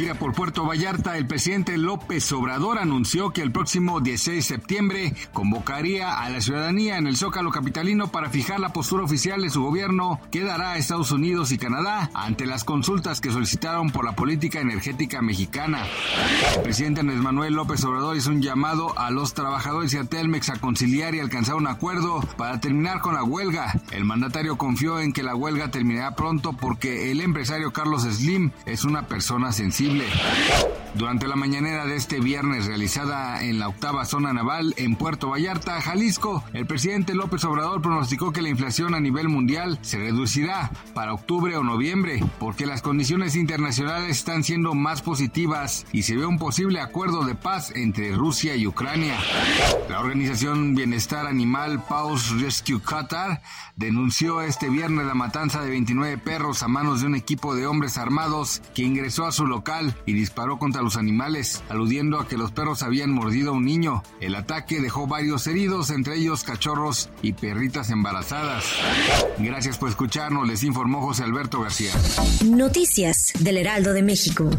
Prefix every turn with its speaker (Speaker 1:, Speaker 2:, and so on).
Speaker 1: Gira por Puerto Vallarta, el presidente López Obrador anunció que el próximo 16 de septiembre convocaría a la ciudadanía en el Zócalo Capitalino para fijar la postura oficial de su gobierno que dará a Estados Unidos y Canadá ante las consultas que solicitaron por la política energética mexicana. El presidente Andrés Manuel López Obrador hizo un llamado a los trabajadores y a Telmex a conciliar y alcanzar un acuerdo para terminar con la huelga. El mandatario confió en que la huelga terminará pronto porque el empresario Carlos Slim es una persona sensible. Durante la mañanera de este viernes realizada en la octava zona naval en Puerto Vallarta, Jalisco, el presidente López Obrador pronosticó que la inflación a nivel mundial se reducirá para octubre o noviembre, porque las condiciones internacionales están siendo más positivas y se ve un posible acuerdo de paz entre Rusia y Ucrania. La organización Bienestar Animal Paws Rescue Qatar denunció este viernes la matanza de 29 perros a manos de un equipo de hombres armados que ingresó a su local y disparó contra los animales, aludiendo a que los perros habían mordido a un niño. El ataque dejó varios heridos, entre ellos cachorros y perritas embarazadas. Gracias por escucharnos, les informó José Alberto García.
Speaker 2: Noticias del Heraldo de México.